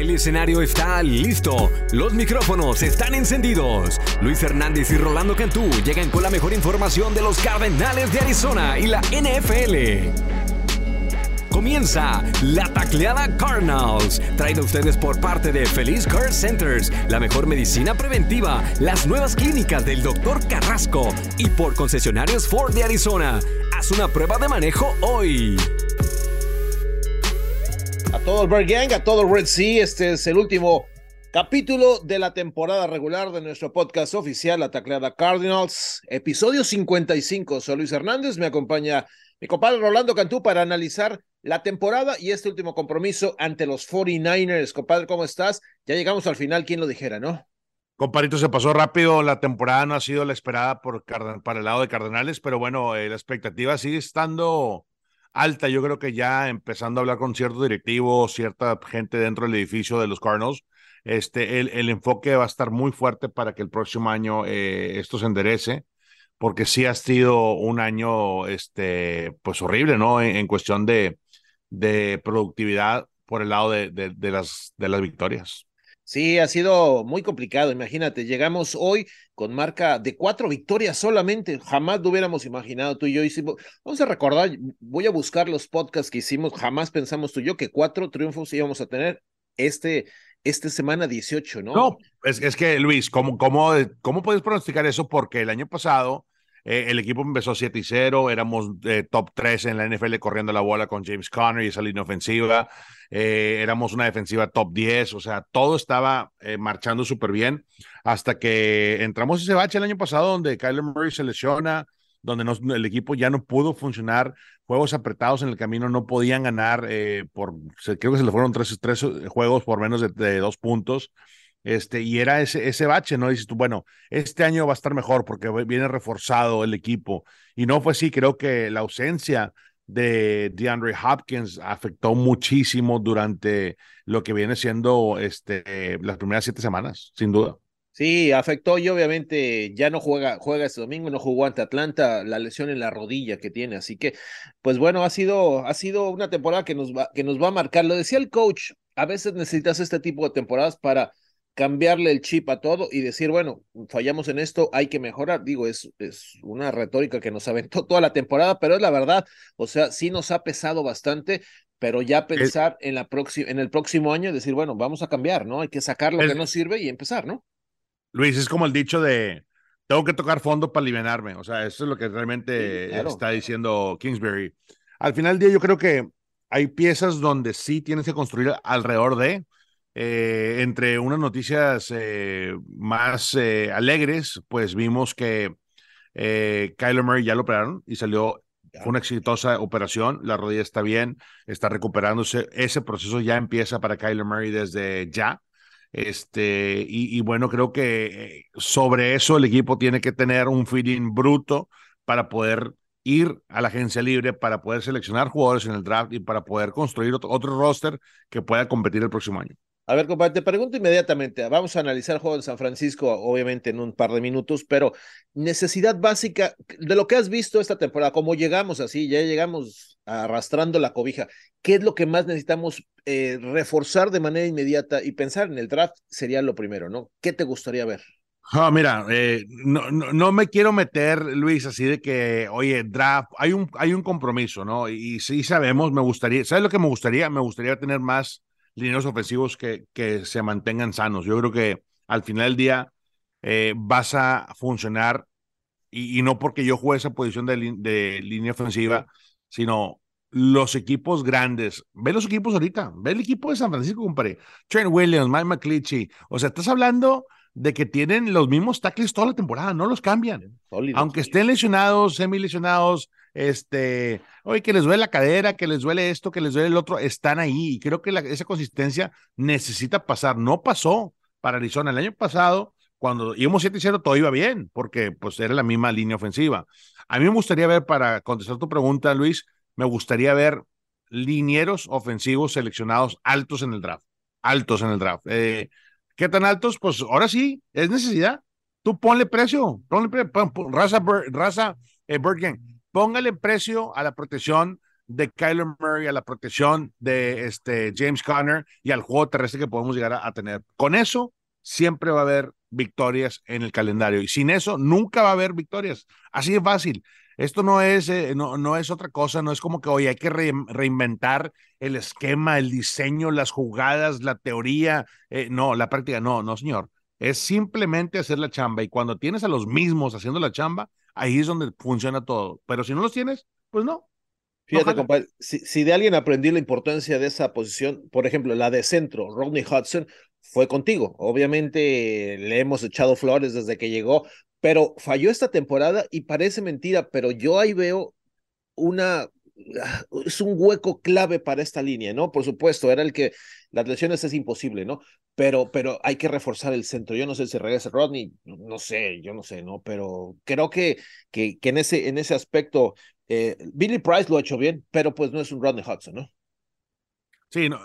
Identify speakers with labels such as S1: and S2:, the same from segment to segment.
S1: El escenario está listo, los micrófonos están encendidos. Luis Hernández y Rolando Cantú llegan con la mejor información de los Cardenales de Arizona y la NFL. Comienza la tacleada Cardinals, traída a ustedes por parte de Feliz Care Centers, la mejor medicina preventiva, las nuevas clínicas del Dr. Carrasco y por concesionarios Ford de Arizona. Haz una prueba de manejo hoy.
S2: Todo el Bird Gang, a todo el Red Sea, este es el último capítulo de la temporada regular de nuestro podcast oficial, La Tacleada Cardinals, episodio 55. Soy Luis Hernández, me acompaña mi compadre Rolando Cantú para analizar la temporada y este último compromiso ante los 49ers. Compadre, ¿cómo estás? Ya llegamos al final, ¿quién lo dijera, no?
S3: Compadrito, se pasó rápido, la temporada no ha sido la esperada por para el lado de Cardenales, pero bueno, eh, la expectativa sigue estando alta. Yo creo que ya empezando a hablar con ciertos directivos, cierta gente dentro del edificio de los Cardinals, este, el, el enfoque va a estar muy fuerte para que el próximo año eh, esto se enderece, porque sí ha sido un año, este, pues horrible, ¿no? En, cuestión de, de productividad por el lado de, de, las, de las victorias.
S2: Sí, ha sido muy complicado. Imagínate, llegamos hoy con marca de cuatro victorias solamente. Jamás lo hubiéramos imaginado tú y yo. Hicimos, vamos a recordar, voy a buscar los podcasts que hicimos. Jamás pensamos tú y yo que cuatro triunfos íbamos a tener este, esta semana 18, ¿no?
S3: No, es, es que Luis, ¿cómo, cómo, ¿cómo puedes pronosticar eso? Porque el año pasado eh, el equipo empezó 7 y 0, éramos eh, top 3 en la NFL corriendo la bola con James Conner y esa línea ofensiva. Eh, éramos una defensiva top 10, o sea, todo estaba marchando súper bien hasta que entramos ese bache el año pasado donde Kyler Murray se lesiona, donde el equipo ya no pudo funcionar, juegos apretados en el camino no podían ganar, por, creo que se le fueron tres, tres juegos por menos de, de dos puntos. Este, y era ese, ese bache, ¿no? Dices tú, bueno, este año va a estar mejor porque viene reforzado el equipo. Y no fue así, creo que la ausencia de DeAndre Hopkins afectó muchísimo durante lo que viene siendo este, las primeras siete semanas, sin duda.
S2: Sí, afectó y obviamente ya no juega, juega este domingo, no jugó ante Atlanta, la lesión en la rodilla que tiene, así que, pues bueno, ha sido, ha sido una temporada que nos va, que nos va a marcar. Lo decía el coach, a veces necesitas este tipo de temporadas para cambiarle el chip a todo y decir, bueno, fallamos en esto, hay que mejorar. Digo, es, es una retórica que nos aventó toda la temporada, pero es la verdad. O sea, sí nos ha pesado bastante, pero ya pensar en, la en el próximo año y decir, bueno, vamos a cambiar, ¿no? Hay que sacar lo que no sirve y empezar, ¿no?
S3: Luis, es como el dicho de, tengo que tocar fondo para aliviarme. O sea, eso es lo que realmente está diciendo Kingsbury. Al final del día, yo creo que hay piezas donde sí tienes que construir alrededor de, eh, entre unas noticias eh, más eh, alegres, pues vimos que Kyler Murray ya lo operaron y salió, fue una exitosa operación, la rodilla está bien, está recuperándose, ese proceso ya empieza para Kyler Murray desde ya. Este, y, y bueno, creo que sobre eso el equipo tiene que tener un feeling bruto para poder ir a la agencia libre para poder seleccionar jugadores en el draft y para poder construir otro, otro, roster que pueda competir el próximo año.
S2: A ver, compadre, te pregunto inmediatamente. Vamos a analizar el juego de San Francisco, obviamente, en un par de minutos, pero necesidad básica de lo que has visto esta temporada, como llegamos así, ya llegamos arrastrando la cobija. ¿Qué es lo que más necesitamos eh, reforzar de manera inmediata y pensar en el draft sería lo primero, ¿no? ¿Qué te gustaría ver?
S3: Ah, mira, eh, no, no, me quiero meter, Luis, así de que, oye, draft, hay un, hay un compromiso, ¿no? Y sí sabemos, me gustaría, ¿sabes lo que me gustaría? Me gustaría tener más lineos ofensivos que, que se mantengan sanos. Yo creo que al final del día eh, vas a funcionar y, no porque yo juegue esa posición de, de, línea ofensiva, sino los equipos grandes. Ve los equipos ahorita, ve el equipo de San Francisco, compadre. Trent Williams, Mike McCleachy. O sea, estás hablando de que tienen los mismos tackles toda la temporada, no los cambian. Aunque estén lesionados, semi lesionados, este, oye, que les duele la cadera, que les duele esto, que les duele el otro, están ahí. Y creo que esa consistencia necesita pasar. No pasó para Arizona el año pasado, cuando íbamos 7 0, todo iba bien, porque pues era la misma línea ofensiva. A mí me gustaría ver, para contestar tu pregunta, Luis, me gustaría ver linieros ofensivos seleccionados altos en el draft. Altos en el draft. Eh, ¿Qué tan altos? Pues ahora sí, es necesidad. Tú ponle precio, ponle precio, raza, raza eh, póngale precio a la protección de Kyler Murray, a la protección de este James Conner y al juego terrestre que podemos llegar a, tener. Con eso siempre va a haber victorias en el calendario y sin eso nunca va a haber victorias. Así de fácil. Esto no es, eh, no, no, es otra cosa, no es como que hoy hay que reinventar el esquema, el diseño, las jugadas, la teoría. Eh, no, la práctica, no, no, señor. Es simplemente hacer la chamba y cuando tienes a los mismos haciendo la chamba, ahí es donde funciona todo. Pero si no los tienes, pues no.
S2: Fíjate, compadre, si, de alguien aprendí la importancia de esa posición, por ejemplo, la de centro, Rodney Hudson, fue contigo. Obviamente le hemos echado flores desde que llegó, pero falló esta temporada y parece mentira, pero yo ahí veo una, es un hueco clave para esta línea, ¿no? Por supuesto, era el que las lesiones es imposible, ¿no? Pero, pero hay que reforzar el centro. Yo no sé si regresa Rodney, no sé, yo no sé, ¿no? Pero creo que, que, que en, ese, en ese aspecto, eh, Billy Price lo ha hecho bien, pero pues no es un Rodney Hudson, ¿no?
S3: Sí, no,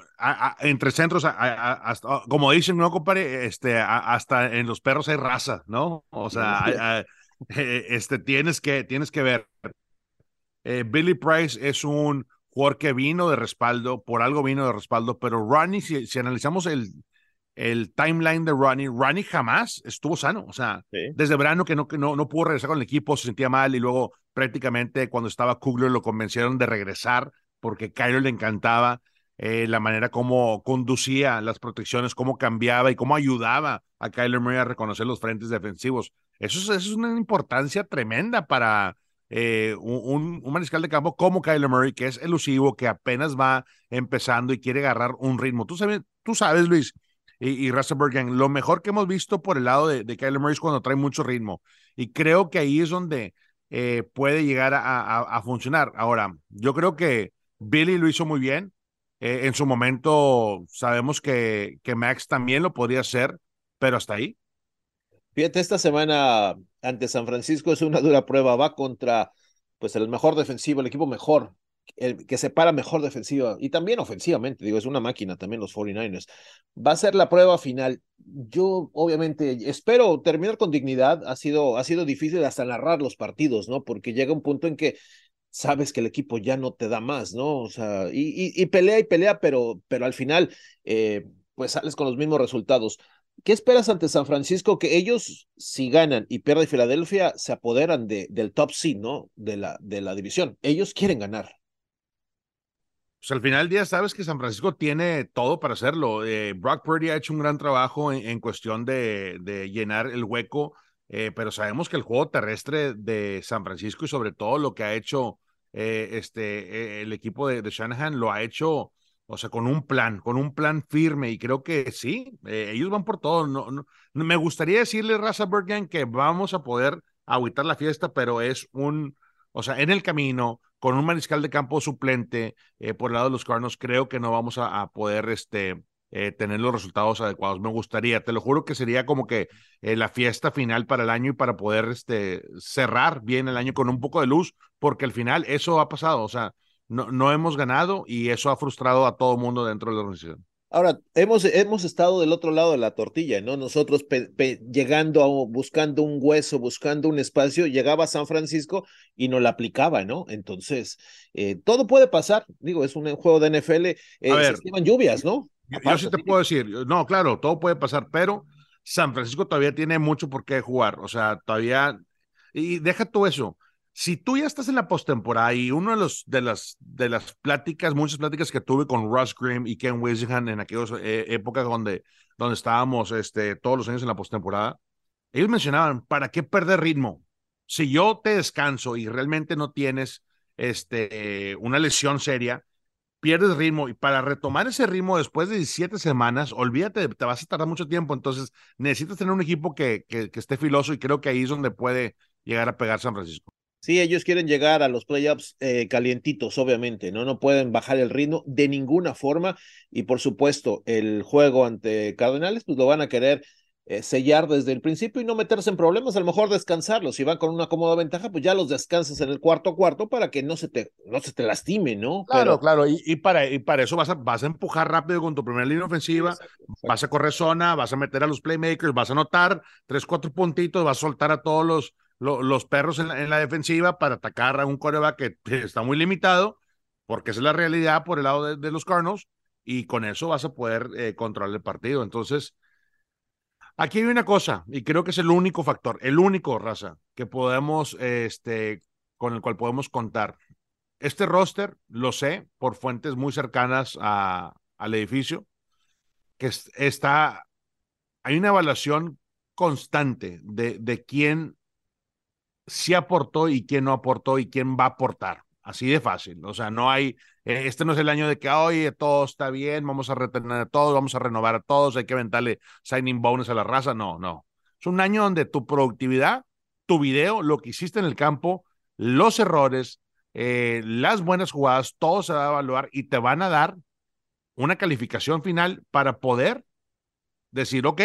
S3: entre centros, hasta, como dicen, no, compadre, este, hasta en los perros hay raza, ¿no? O sea, eh, este, tienes que, tienes que ver. Eh, Billy Price es un jugador que vino de respaldo, por algo vino de respaldo, pero Ronnie, si, si analizamos el, el timeline de Ronnie, Ronnie jamás estuvo sano, o sea, desde verano que no, que no, no pudo regresar con el equipo, se sentía mal y luego prácticamente cuando estaba Kugler lo convencieron de regresar porque Kyler le encantaba eh, la manera como conducía las protecciones, cómo cambiaba y cómo ayudaba a Kyler Murray a reconocer los frentes defensivos. Eso es, eso es una importancia tremenda para eh, un, un, mariscal de campo como Kyler Murray, que es elusivo, que apenas va empezando y quiere agarrar un ritmo. Tú sabes, tú sabes Luis, y, y Russell Bergen, lo mejor que hemos visto por el lado de, de Kyler Murray es cuando trae mucho ritmo. Y creo que ahí es donde eh, puede llegar a, a, funcionar. Ahora, yo creo que Billy lo hizo muy bien. Eh, en su momento sabemos que, que Max también lo podría hacer, pero hasta ahí.
S2: Fíjate, esta semana ante San Francisco es una dura prueba. Va contra pues el mejor defensivo, el equipo mejor, el que separa mejor defensiva y también ofensivamente. Digo, es una máquina también los 49ers. Va a ser la prueba final. Yo obviamente espero terminar con dignidad. Ha sido, ha sido difícil hasta narrar los partidos, ¿no? Porque llega un punto en que sabes que el equipo ya no te da más, ¿no? O sea, y, y, pelea y pelea, pero, pero al final, eh, pues sales con los mismos resultados. ¿Qué esperas ante San Francisco? Que ellos, si ganan y pierde Filadelfia, se apoderan de, del top seed, ¿no? De la, de la división. Ellos quieren ganar.
S3: Pues al final del día sabes que San Francisco tiene todo para hacerlo. Eh, Brock Purdy ha hecho un gran trabajo en, cuestión de, llenar el hueco, eh, pero sabemos que el juego terrestre de San Francisco y sobre todo lo que ha hecho eh, este, eh, el equipo de, Shanahan lo ha hecho, o sea, con un plan, con un plan firme y creo que sí, ellos van por todo. No, no, me gustaría decirle, Raza Bergen, que vamos a poder aguitar la fiesta, pero es un, o sea, en el camino, con un mariscal de campo suplente por el lado de los Cardinals, creo que no vamos a, a poder, este, eh, tener los resultados adecuados. Me gustaría, te lo juro que sería como que eh, la fiesta final para el año y para poder este, cerrar bien el año con un poco de luz, porque al final eso ha pasado, o sea, no, no hemos ganado y eso ha frustrado a todo el mundo dentro de la organización.
S2: Ahora, hemos, hemos estado del otro lado de la tortilla, ¿no? Nosotros llegando a, buscando un hueso, buscando un espacio, llegaba a San Francisco y no la aplicaba, ¿no? Entonces, eh, todo puede pasar. Digo, es un juego de NFL, eh, se estiman lluvias, ¿no?
S3: Yo, sí te puedo decir, no, claro, todo puede pasar, pero San Francisco todavía tiene mucho por qué jugar. O sea, todavía. Y deja todo eso. Si tú ya estás en la postemporada y uno de los de las de las pláticas, muchas pláticas que tuve con Russ Grimm y Ken Wisingham en aquellas eh, épocas donde, donde estábamos este, todos los años en la postemporada, ellos mencionaban, ¿para qué perder ritmo? Si yo te descanso y realmente no tienes este, una lesión seria, pierdes ritmo y para retomar ese ritmo después de 17 semanas, olvídate, te vas a tardar mucho tiempo, entonces necesitas tener un equipo que, que, esté filoso y creo que ahí es donde puede llegar a pegar San Francisco.
S2: Sí, ellos quieren llegar a los playoffs eh, calientitos, obviamente, ¿no? No pueden bajar el ritmo de ninguna forma y por supuesto el juego ante Cardenales, pues lo van a querer eh, sellar desde el principio y no meterse en problemas, a lo mejor descansarlos. Si van con una cómoda ventaja, pues ya los descansas en el cuarto cuarto para que no se te, no se te lastime, ¿no?
S3: Claro, claro, y, para, y para eso vas a, vas a empujar rápido con tu primera línea ofensiva, vas a correr zona, vas a meter a los playmakers, vas a anotar tres, cuatro puntitos, vas a soltar a todos los, los, perros en la, en la, defensiva para atacar a un coreback que está muy limitado porque esa es la realidad por el lado de, los Cardinals y con eso vas a poder eh, controlar el partido. Entonces, aquí hay una cosa y creo que es el único factor, el único raza que podemos, este, con el cual podemos contar. Este roster, lo sé por fuentes muy cercanas a, al edificio, que está, hay una evaluación constante de, de quién sí aportó y quién no aportó y quién va a aportar. Así de fácil. O sea, no hay, eh, este no es el año de que, oye, todo está bien, vamos a retener a todos, vamos a renovar a todos, hay que aventarle signing bonus a la raza. No, no. Es un año donde tu productividad, tu video, lo que hiciste en el campo, los errores, eh, las buenas jugadas, todo se va a evaluar y te van a dar una calificación final para poder decir, ok,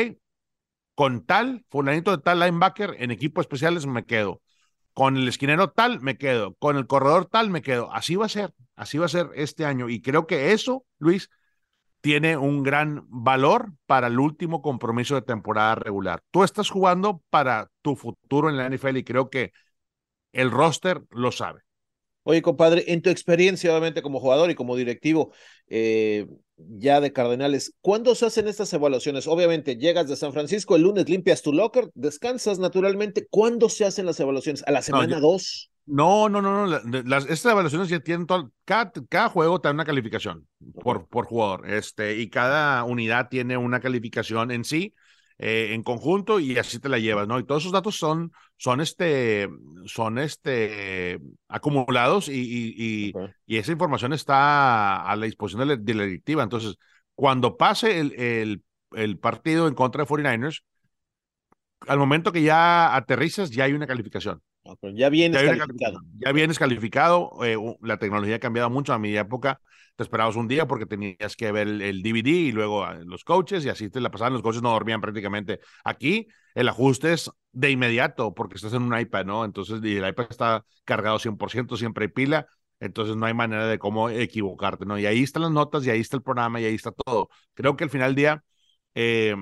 S3: con tal, fulanito de tal linebacker en equipos especiales me quedo. Con el esquinero tal me quedo, con el corredor tal me quedo. Así va a ser, así va a ser este año. Y creo que eso, Luis, tiene un gran valor para el último compromiso de temporada regular. Tú estás jugando para tu futuro en la NFL y creo que el roster lo sabe.
S2: Oye, compadre, en tu experiencia, obviamente, como jugador y como directivo eh, ya de Cardenales, ¿cuándo se hacen estas evaluaciones? Obviamente, llegas de San Francisco, el lunes limpias tu locker, descansas naturalmente. ¿Cuándo se hacen las evaluaciones? ¿A la semana 2?
S3: No, no, no, no. Las, estas evaluaciones ya tienen todo. Cada, cada juego tiene una calificación por, por jugador. Este, y cada unidad tiene una calificación en sí. Eh, en conjunto y así te la llevas, ¿no? Y todos esos datos son, son, este, son este, acumulados y, y, esa información está a la disposición de la, directiva. Entonces, cuando pase el, el, el, partido en contra de 49ers, al momento que ya aterrizas, ya hay una calificación.
S2: Ya vienes calificado.
S3: Ya vienes calificado. Eh, la tecnología ha cambiado mucho. A mi época te esperabas un día porque tenías que ver el, DVD y luego ah, los coaches y así te la pasaban. Los coaches no dormían prácticamente. Aquí el ajuste es de inmediato porque estás en un iPad, ¿no? Entonces el iPad está cargado 100%, siempre hay pila. Entonces no hay manera de cómo equivocarte, ¿no? Y ahí están las notas, y ahí está el programa, y ahí está todo. Creo que al final del día eh,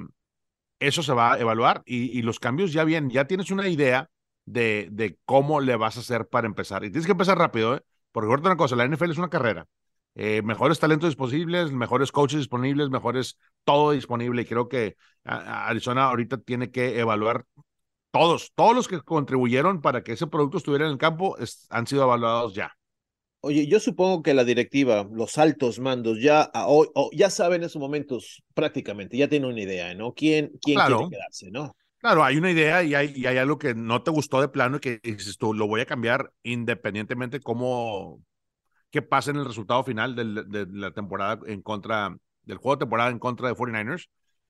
S3: eso se va a evaluar y, y, los cambios ya vienen, ya tienes una idea de, de cómo le vas a hacer para empezar. Y tienes que empezar rápido, ¿eh? Porque ahorita una cosa, la NFL es una carrera. Eh, mejores talentos disponibles, mejores coaches disponibles, mejores todo disponible. Y creo que Arizona ahorita tiene que evaluar todos, todos los que contribuyeron para que ese producto estuviera en el campo han sido evaluados ya.
S2: Oye, yo supongo que la directiva, los altos mandos, ya, ya saben en esos momentos prácticamente, ya tienen una idea, ¿no? ¿Quién, quién quiere quedarse, no?
S3: Claro, hay una idea y hay, algo que no te gustó de plano y que dices tú, lo voy a cambiar independientemente cómo, qué pasa en el resultado final de la temporada en contra, del juego de temporada en contra de 49ers.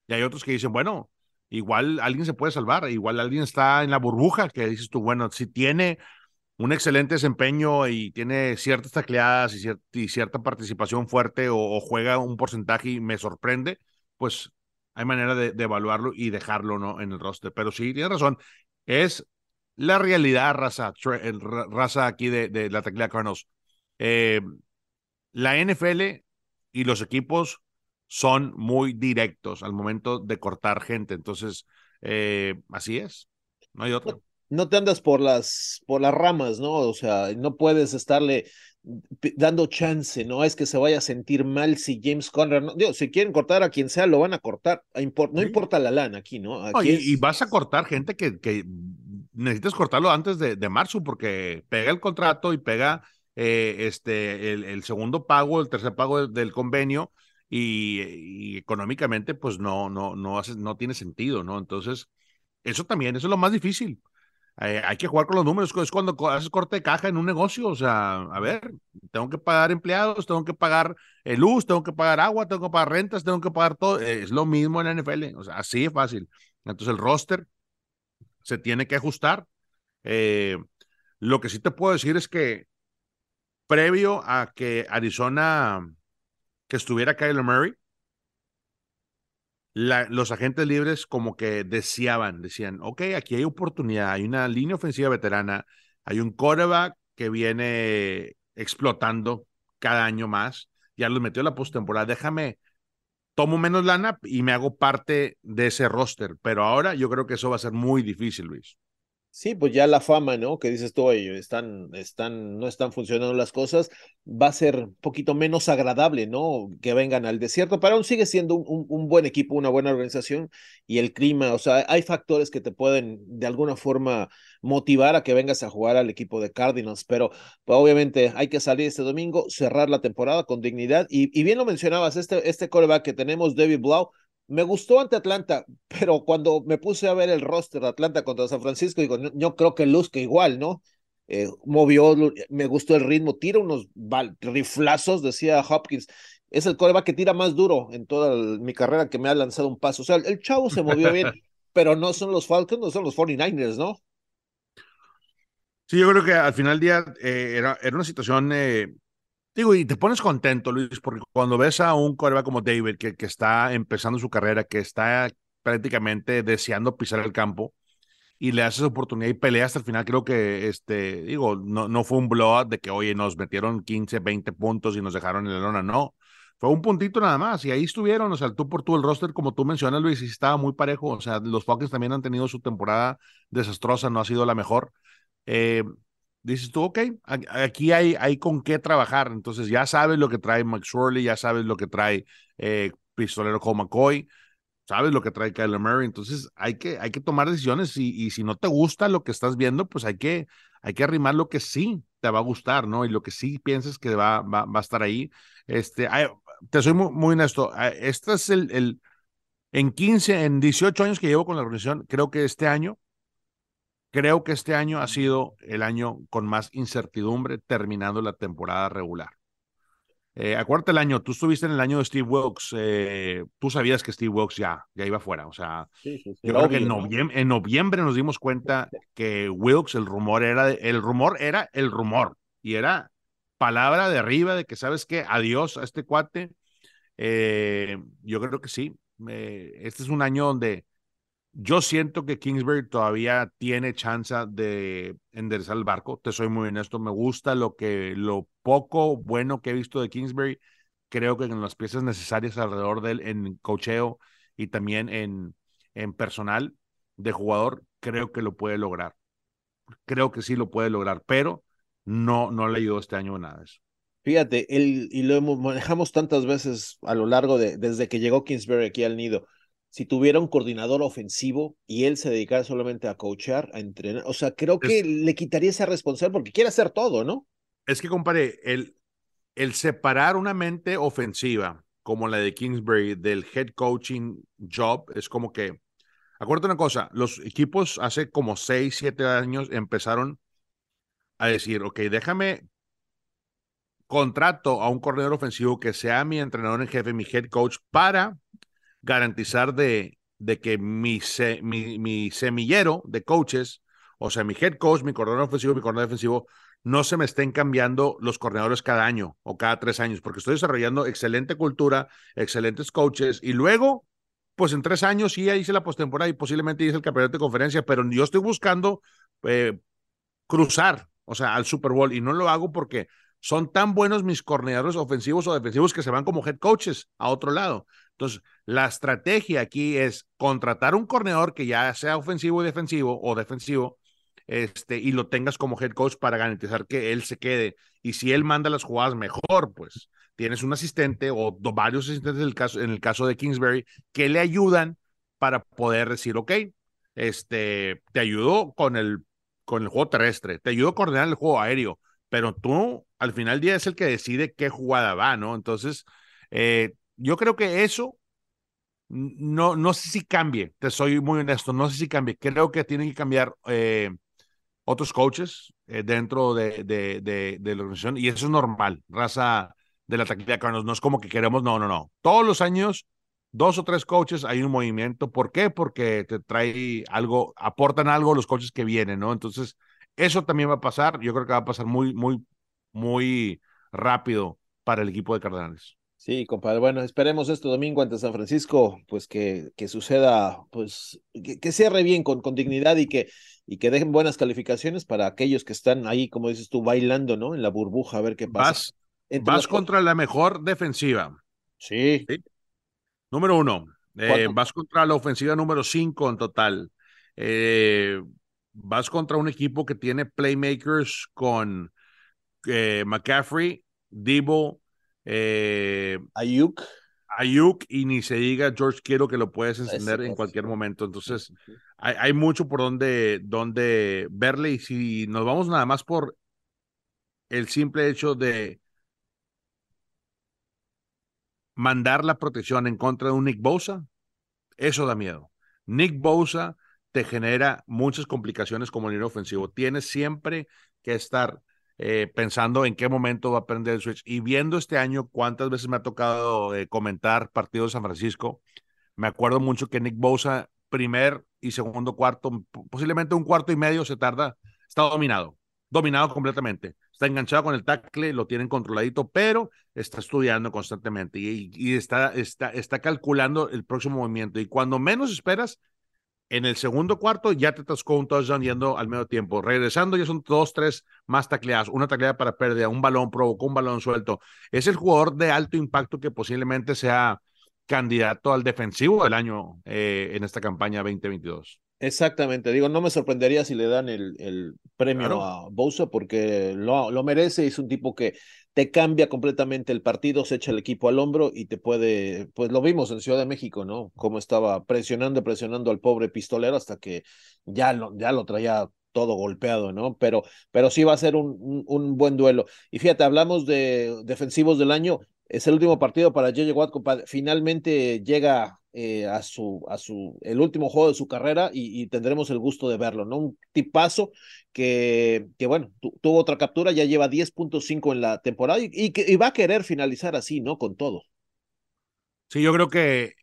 S3: Y hay otros que dicen, bueno, igual alguien se puede salvar, igual alguien está en la burbuja, que dices tú, bueno, si tiene un excelente desempeño y tiene ciertas tacleadas y, cierta participación fuerte o, juega un porcentaje y me sorprende, pues hay manera de, evaluarlo y dejarlo ¿no? en el roster. Pero sí, tiene razón, es la realidad, raza, raza aquí de, de la teclea Cardinals. Eh, la NFL y los equipos son muy directos al momento de cortar gente. Entonces, eh, así es. No hay otro.
S2: No, te andas por las, por las ramas, ¿no? O sea, no puedes estarle dando chance, no es que se vaya a sentir mal si James Conner, no, digo, si quieren cortar a quien sea, lo van a cortar, no importa la lana aquí, ¿no? Aquí
S3: y, vas a cortar gente que, que necesitas cortarlo antes de, de marzo porque pega el contrato y pega eh, este, el, segundo pago, el tercer pago del, convenio y, económicamente pues no, no, no, hace, no tiene sentido, ¿no? Entonces, eso también, eso es lo más difícil. Eh, hay que jugar con los números, es cuando haces corte de caja en un negocio, o sea, a ver, tengo que pagar empleados, tengo que pagar eh, luz, tengo que pagar agua, tengo que pagar rentas, tengo que pagar todo, es lo mismo en la NFL, o sea, así es fácil. Entonces el roster se tiene que ajustar. lo que sí te puedo decir es que previo a que Arizona, que estuviera Kyler Murray, los agentes libres como que deseaban, decían, ok, aquí hay oportunidad, hay una línea ofensiva veterana, hay un quarterback que viene explotando cada año más, ya los metió a la postemporada, déjame, tomo menos lana y me hago parte de ese roster, pero ahora yo creo que eso va a ser muy difícil, Luis.
S2: Sí, pues ya la fama, ¿no? Que dices tú, ellos están, están, no están funcionando las cosas, va a ser un poquito menos agradable, ¿no? Que vengan al desierto, pero aún sigue siendo un, un, buen equipo, una buena organización y el clima, o sea, hay factores que te pueden de alguna forma motivar a que vengas a jugar al equipo de Cardinals, pero pues, obviamente hay que salir este domingo, cerrar la temporada con dignidad y, y bien lo mencionabas, este, este coreback que tenemos, David Blau, me gustó ante Atlanta, pero cuando me puse a ver el roster de Atlanta contra San Francisco, digo, yo creo que luzca igual, ¿no? Eh, movió, me gustó el ritmo, tira unos riflazos, decía Hopkins. Es el coreback que tira más duro en toda mi carrera que me ha lanzado un paso. O sea, el, chavo se movió bien, pero no son los Falcons, no son los 49ers, ¿no?
S3: Sí, yo creo que al final del día eh, era, era una situación eh, Digo, y te pones contento, Luis, porque cuando ves a un coreback como David, que, que está empezando su carrera, que está prácticamente deseando pisar el campo, y le haces oportunidad y pelea hasta el final, creo que, este, digo, no, no fue un blowout de que, oye, nos metieron 15, 20 puntos y nos dejaron en la lona, no. Fue un puntito nada más, y ahí estuvieron, o sea, tú por tú el roster, como tú mencionas, Luis, y estaba muy parejo, o sea, los Falcons también han tenido su temporada desastrosa, no ha sido la mejor. Eh, dices tú, ok, aquí hay, hay con qué trabajar. Entonces ya sabes lo que trae McSorley, ya sabes lo que trae eh, Pistolero como McCoy, sabes lo que trae Kyler Murray. Entonces hay que, hay que tomar decisiones y, y, si no te gusta lo que estás viendo, pues hay que, hay que arrimar lo que sí te va a gustar, ¿no? Y lo que sí piensas que va, va, va a estar ahí. Este, te soy muy, honesto. Este es el, el, en 15, en 18 años que llevo con la organización, creo que este año Creo que este año ha sido el año con más incertidumbre terminando la temporada regular. Eh, acuérdate el año, tú estuviste en el año de Steve Wilkes, eh, tú sabías que Steve Wilkes ya, ya iba fuera, o sea, yo creo que en noviembre, en noviembre nos dimos cuenta que Wilkes, el rumor era, el rumor era el rumor, y era palabra de arriba de que, ¿sabes qué? Adiós a este cuate. Eh, yo creo que sí, este es un año donde yo siento que Kingsbury todavía tiene chance de enderezar el barco. Te soy muy honesto. Me gusta lo que, lo poco bueno que he visto de Kingsbury. Creo que en las piezas necesarias alrededor de él, en cocheo y también en, en personal de jugador, creo que lo puede lograr. Creo que sí lo puede lograr, pero no, no le ayudó este año nada eso.
S2: Fíjate, él, y lo manejamos tantas veces a lo largo de, desde que llegó Kingsbury aquí al nido si tuviera un coordinador ofensivo y él se dedicara solamente a coachar, a entrenar. O sea, creo que le quitaría esa responsabilidad porque quiere hacer todo, ¿no?
S3: Es que, compadre, el, el separar una mente ofensiva como la de Kingsbury del head coaching job es como que, acuérdate una cosa, los equipos hace como seis, siete años empezaron a decir, ok, déjame contrato a un coordinador ofensivo que sea mi entrenador en jefe, mi head coach, para garantizar de, de que mi, mi, mi, semillero de coaches, o sea, mi head coach, mi coordinador ofensivo, mi coordinador defensivo, no se me estén cambiando los coordinadores cada año o cada tres años, porque estoy desarrollando excelente cultura, excelentes coaches, y luego, pues en tres años sí hice la postemporada y posiblemente hice el campeonato de conferencia, pero yo estoy buscando eh, cruzar, o sea, al Super Bowl, y no lo hago porque son tan buenos mis coordinadores ofensivos o defensivos que se van como head coaches a otro lado. Entonces, la estrategia aquí es contratar un corredor que ya sea ofensivo y defensivo o defensivo, este, y lo tengas como head coach para garantizar que él se quede. Y si él manda las jugadas mejor, pues tienes un asistente o varios asistentes en el caso, en el caso de Kingsbury que le ayudan para poder decir, ok, este, te ayudo con el, con el juego terrestre, te ayudo a coordinar el juego aéreo, pero tú al final del día es el que decide qué jugada va, ¿no? Entonces, eh, yo creo que eso no, no sé si cambie, te soy muy honesto, no sé si cambie. Creo que tienen que cambiar eh, otros coaches eh, dentro de, de, de, la organización y eso es normal, raza de la taquilla Carlos. No es como que queremos, no, no, no. Todos los años, dos o tres coaches, hay un movimiento. ¿Por qué? Porque te trae algo, aportan algo los coaches que vienen, ¿no? Entonces, eso también va a pasar. Yo creo que va a pasar muy, muy, muy rápido para el equipo de Cardenales.
S2: Sí, compadre. Bueno, esperemos este domingo ante San Francisco, pues que, que suceda, pues que, que cierre bien con, con dignidad y que, y que dejen buenas calificaciones para aquellos que están ahí, como dices tú, bailando, ¿no? En la burbuja, a ver qué pasa.
S3: Vas, vas contra la mejor defensiva.
S2: Sí.
S3: Número uno. Eh, vas contra la ofensiva número cinco en total. Eh, vas contra un equipo que tiene playmakers con eh, McCaffrey, Debo, eh,
S2: Ayuk.
S3: Ayuk y ni se diga George Quiero que lo puedes encender en cualquier momento. Entonces, hay, hay, mucho por donde, donde verle y si nos vamos nada más por el simple hecho de mandar la protección en contra de un Nick Bosa, eso da miedo. Nick Bosa te genera muchas complicaciones como líder ofensivo. Tienes siempre que estar eh, pensando en qué momento va a prender el switch. Y viendo este año cuántas veces me ha tocado eh, comentar partidos de San Francisco, me acuerdo mucho que Nick Bosa, primer y segundo cuarto, posiblemente un cuarto y medio se tarda, está dominado, dominado completamente está enganchado con el tackle, lo tienen controladito, pero está estudiando constantemente y, está, está, está calculando el próximo movimiento. Y cuando menos esperas, en el segundo cuarto ya te tascó un touchdown yendo al medio tiempo. Regresando ya son dos, tres más tacleadas. Una tacleada para pérdida, un balón provocó un balón suelto. Es el jugador de alto impacto que posiblemente sea candidato al defensivo del año eh, en esta campaña 2022.
S2: Exactamente, digo, no me sorprendería si le dan el, el premio a Bosa porque lo, lo, merece, es un tipo que te cambia completamente el partido, se echa el equipo al hombro y te puede, pues lo vimos en Ciudad de México, ¿no? Cómo estaba presionando, presionando al pobre pistolero hasta que ya lo, ya lo traía todo golpeado, ¿no? Pero, pero sí va a ser un, un, buen duelo. Y fíjate, hablamos de defensivos del año, es el último partido para JJ Watt, finalmente llega eh, a su, a su, el último juego de su carrera y, tendremos el gusto de verlo, ¿no? Un tipazo que, que bueno, tuvo otra captura, ya lleva 10.5 en la temporada y, que, va a querer finalizar así, ¿no? Con todo.
S3: Sí, yo creo que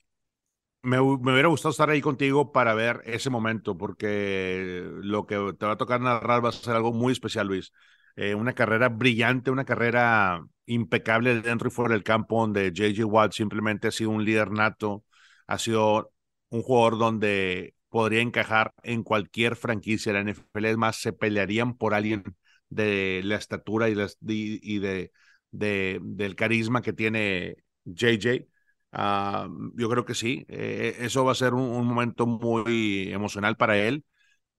S3: me, me, hubiera gustado estar ahí contigo para ver ese momento, porque lo que te va a tocar narrar va a ser algo muy especial, Luis. Eh, una carrera brillante, una carrera impecable dentro y fuera del campo, donde JJ Watt simplemente ha sido un líder nato, ha sido un jugador donde podría encajar en cualquier franquicia de la NFL. Es más, se pelearían por alguien de la estatura y, y, de, de, del carisma que tiene JJ. Ah, yo creo que sí, eh, eso va a ser un, momento muy emocional para él,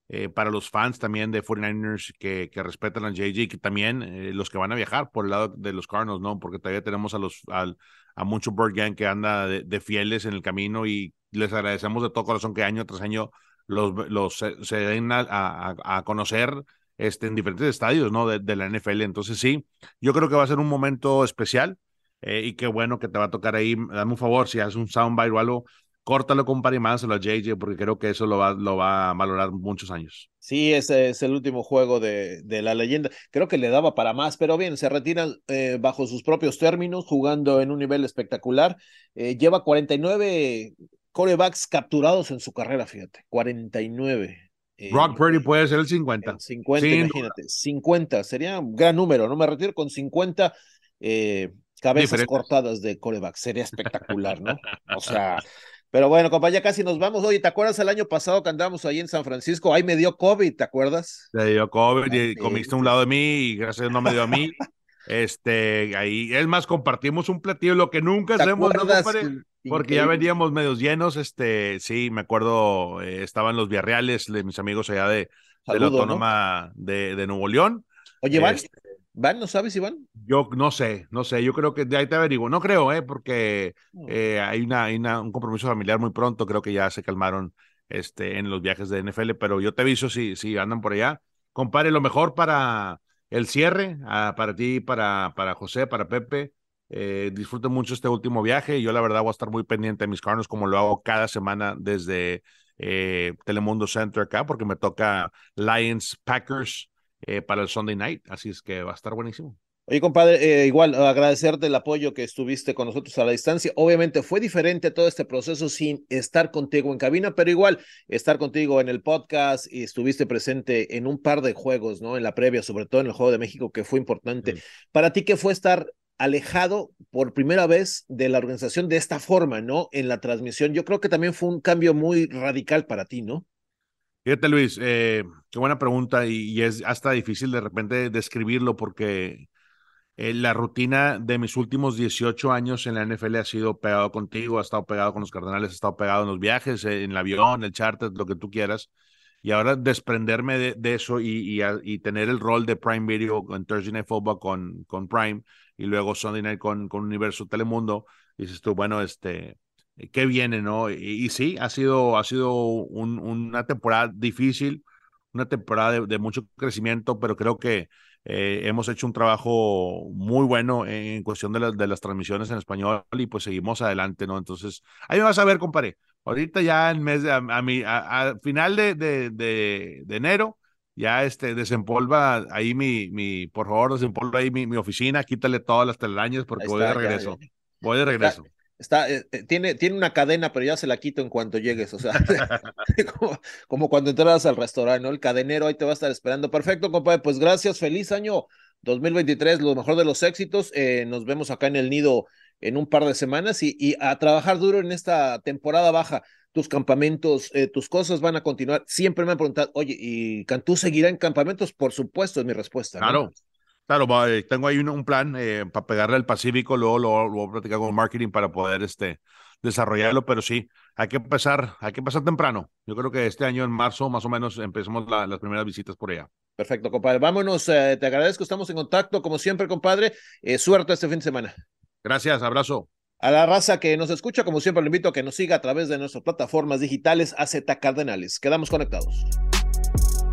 S3: eh, para los fans también de 49ers que, que respetan a JJ, que también eh, los que van a viajar por el lado de los Cardinals, ¿no? Porque todavía tenemos a los, al, a mucho Bird Gang que anda de, fieles en el camino y les agradecemos de todo corazón que año tras año los, los se, den a, a, conocer este, en diferentes estadios ¿no? De, la NFL. Entonces sí, yo creo que va a ser un momento especial eh, y qué bueno que te va a tocar ahí. Dame un favor, si haces un soundbite o algo, córtalo con un más a JJ porque creo que eso lo va, lo va a valorar muchos años.
S2: Sí, ese es el último juego de, de la leyenda. Creo que le daba para más, pero bien, se retiran eh, bajo sus propios términos, jugando en un nivel espectacular. Eh, lleva 49 corebacks capturados en su carrera, fíjate, 49.
S3: Eh, Brock Purdy puede ser el 50.
S2: 50, imagínate, 50, sería un gran número, ¿no? Me retiro con 50 cabezas cortadas de corebacks, sería espectacular, ¿no? O sea, pero bueno, compa, ya casi nos vamos. Oye, ¿te acuerdas el año pasado que andamos ahí en San Francisco? Ahí me dio COVID, ¿te acuerdas?
S3: Me dio COVID y comiste a un lado de mí y gracias no me dio a mí. este, ahí, es más, compartimos un platillo, lo que nunca hacemos, ¿no, Porque ya veníamos medios llenos, este, sí, me acuerdo, eh, estaban los Villarreales de mis amigos allá de, de la Autónoma de, de, Nuevo León.
S2: Oye, este, ¿Van? ¿No sabes si van?
S3: Yo no sé, no sé, yo creo que de ahí te averiguo. No creo, ¿eh? porque eh, hay, una, un compromiso familiar muy pronto, creo que ya se calmaron este, en los viajes de NFL, pero yo te aviso si, si andan por allá. Compare lo mejor para el cierre, ah, para ti, para, para José, para Pepe. Eh, disfruten mucho este último viaje. Yo la verdad voy a estar muy pendiente de mis carnos como lo hago cada semana desde eh, Telemundo Center acá, porque me toca Lions Packers eh, para el Sunday Night. Así es que va a estar buenísimo.
S2: Oye, compadre, eh, igual agradecerte el apoyo que estuviste con nosotros a la distancia. Obviamente fue diferente todo este proceso sin estar contigo en cabina, pero igual estar contigo en el podcast y estuviste presente en un par de juegos, ¿no? En la previa, sobre todo en el Juego de México, que fue importante. Para ti, ¿qué fue estar alejado por primera vez de la organización de esta forma, ¿no? En la transmisión. Yo creo que también fue un cambio muy radical para ti, ¿no?
S3: Fíjate, Luis, eh, qué buena pregunta y, es hasta difícil de repente describirlo porque eh, la rutina de mis últimos 18 años en la NFL ha sido pegado contigo, ha estado pegado con los Cardenales, ha estado pegado en los viajes, eh, en el avión, el charter, lo que tú quieras. y ahora desprenderme de, eso y, tener el rol de Prime Video en Thursday Night Football con, con Prime y luego Sunday Night con, con Universo Telemundo, dices tú, bueno, este, qué viene, ¿no? Y, sí, ha sido, ha sido una temporada difícil, una temporada de, mucho crecimiento, pero creo que eh, hemos hecho un trabajo muy bueno en, cuestión de, de, las transmisiones en español y pues seguimos adelante, ¿no? Entonces, ahí me vas a ver, compadre. Ahorita ya en mes de, a, a, final de, de, de, enero, ya este, desempolva ahí mi, mi, por favor, desempolva ahí mi, mi oficina, quítale todas las telarañas porque voy de regreso. Voy de regreso.
S2: Está, eh, eh, tiene, tiene una cadena, pero ya se la quito en cuanto llegues. O sea, como, cuando entras al restaurante, ¿no? El cadenero ahí te va a estar esperando. Perfecto, compadre. Pues gracias. Feliz año 2023. Lo mejor de los éxitos. Eh, nos vemos acá en el nido en un par de semanas y, y a trabajar duro en esta temporada baja. Tus campamentos, tus cosas van a continuar. Siempre me han preguntado, oye, ¿y Cantú seguirá en campamentos? Por supuesto, es mi respuesta.
S3: Claro, Claro, eh, tengo ahí un, plan eh, para pegarle al Pacífico, luego lo, voy a platicar con marketing para poder este, desarrollarlo, pero sí, hay que empezar, hay que empezar temprano. Yo creo que este año en marzo más o menos empecemos las primeras visitas por allá.
S2: Perfecto, compadre. Vámonos, eh, te agradezco, estamos en contacto, como siempre, compadre. suerte este fin de semana.
S3: Gracias, abrazo.
S2: A la raza que nos escucha, como siempre, lo invito a que nos siga a través de nuestras plataformas digitales AZ Cardenales. Quedamos conectados.